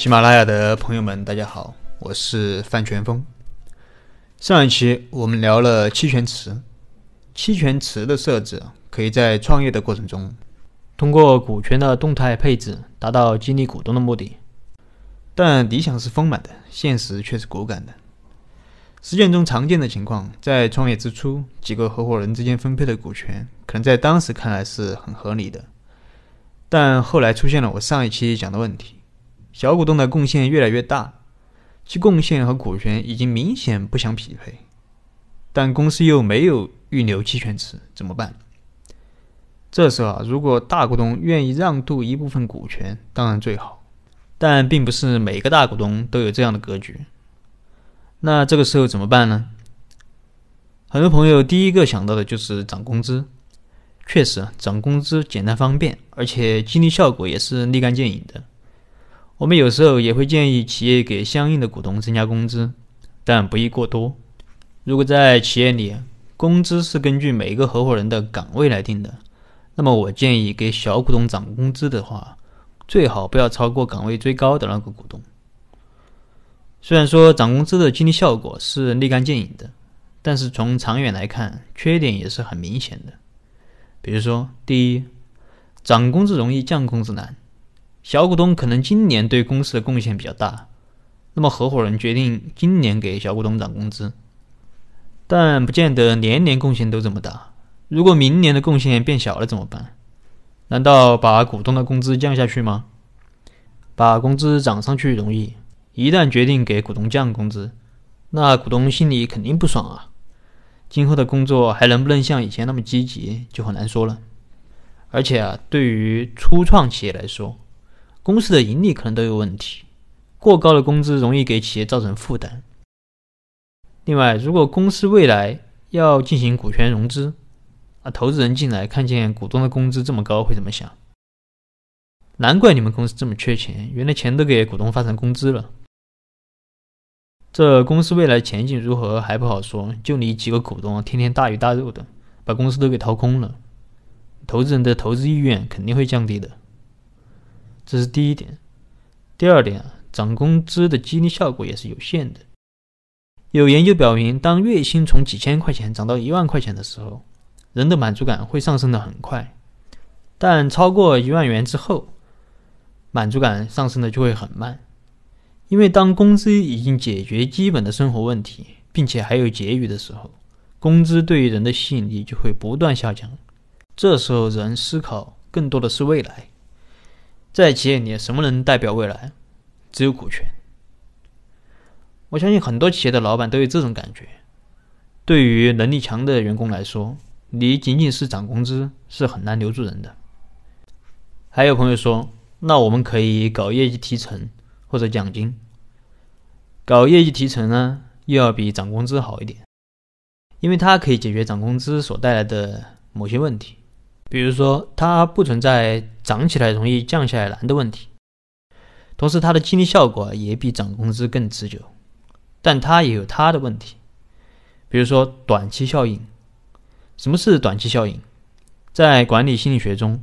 喜马拉雅的朋友们，大家好，我是范全峰。上一期我们聊了期权池，期权池的设置可以在创业的过程中，通过股权的动态配置达到激励股东的目的。但理想是丰满的，现实却是骨感的。实践中常见的情况，在创业之初，几个合伙人之间分配的股权，可能在当时看来是很合理的，但后来出现了我上一期讲的问题。小股东的贡献越来越大，其贡献和股权已经明显不相匹配，但公司又没有预留期权池，怎么办？这时候啊，如果大股东愿意让渡一部分股权，当然最好，但并不是每个大股东都有这样的格局。那这个时候怎么办呢？很多朋友第一个想到的就是涨工资，确实涨工资简单方便，而且激励效果也是立竿见影的。我们有时候也会建议企业给相应的股东增加工资，但不宜过多。如果在企业里，工资是根据每个合伙人的岗位来定的，那么我建议给小股东涨工资的话，最好不要超过岗位最高的那个股东。虽然说涨工资的激励效果是立竿见影的，但是从长远来看，缺点也是很明显的。比如说，第一，涨工资容易，降工资难。小股东可能今年对公司的贡献比较大，那么合伙人决定今年给小股东涨工资，但不见得年年贡献都这么大。如果明年的贡献变小了怎么办？难道把股东的工资降下去吗？把工资涨上去容易，一旦决定给股东降工资，那股东心里肯定不爽啊。今后的工作还能不能像以前那么积极，就很难说了。而且啊，对于初创企业来说，公司的盈利可能都有问题，过高的工资容易给企业造成负担。另外，如果公司未来要进行股权融资，啊，投资人进来看见股东的工资这么高，会怎么想？难怪你们公司这么缺钱，原来钱都给股东发成工资了。这公司未来前景如何还不好说，就你几个股东天天大鱼大肉的，把公司都给掏空了，投资人的投资意愿肯定会降低的。这是第一点，第二点，涨工资的激励效果也是有限的。有研究表明，当月薪从几千块钱涨到一万块钱的时候，人的满足感会上升的很快，但超过一万元之后，满足感上升的就会很慢。因为当工资已经解决基本的生活问题，并且还有结余的时候，工资对于人的吸引力就会不断下降。这时候，人思考更多的是未来。在企业里，什么能代表未来？只有股权。我相信很多企业的老板都有这种感觉。对于能力强的员工来说，你仅仅是涨工资是很难留住人的。还有朋友说，那我们可以搞业绩提成或者奖金。搞业绩提成呢，又要比涨工资好一点，因为它可以解决涨工资所带来的某些问题。比如说，它不存在涨起来容易降下来难的问题，同时它的激励效果也比涨工资更持久，但它也有它的问题，比如说短期效应。什么是短期效应？在管理心理学中，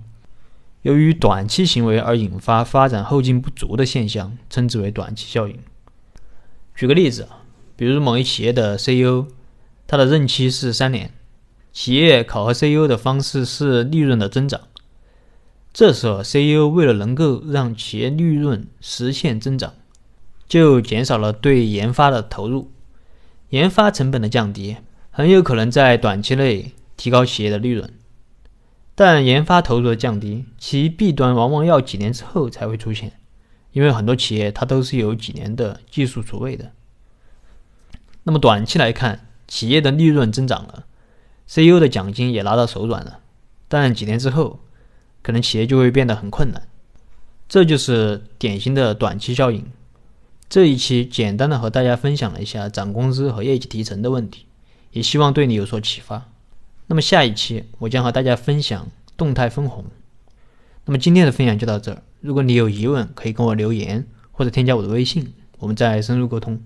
由于短期行为而引发发展后劲不足的现象，称之为短期效应。举个例子，比如某一企业的 CEO，他的任期是三年。企业考核 CEO 的方式是利润的增长，这时候 CEO 为了能够让企业利润实现增长，就减少了对研发的投入，研发成本的降低很有可能在短期内提高企业的利润，但研发投入的降低，其弊端往往要几年之后才会出现，因为很多企业它都是有几年的技术储备的。那么短期来看，企业的利润增长了。CEO 的奖金也拿到手软了，但几年之后，可能企业就会变得很困难，这就是典型的短期效应。这一期简单的和大家分享了一下涨工资和业绩提成的问题，也希望对你有所启发。那么下一期我将和大家分享动态分红。那么今天的分享就到这儿，如果你有疑问，可以跟我留言或者添加我的微信，我们再深入沟通。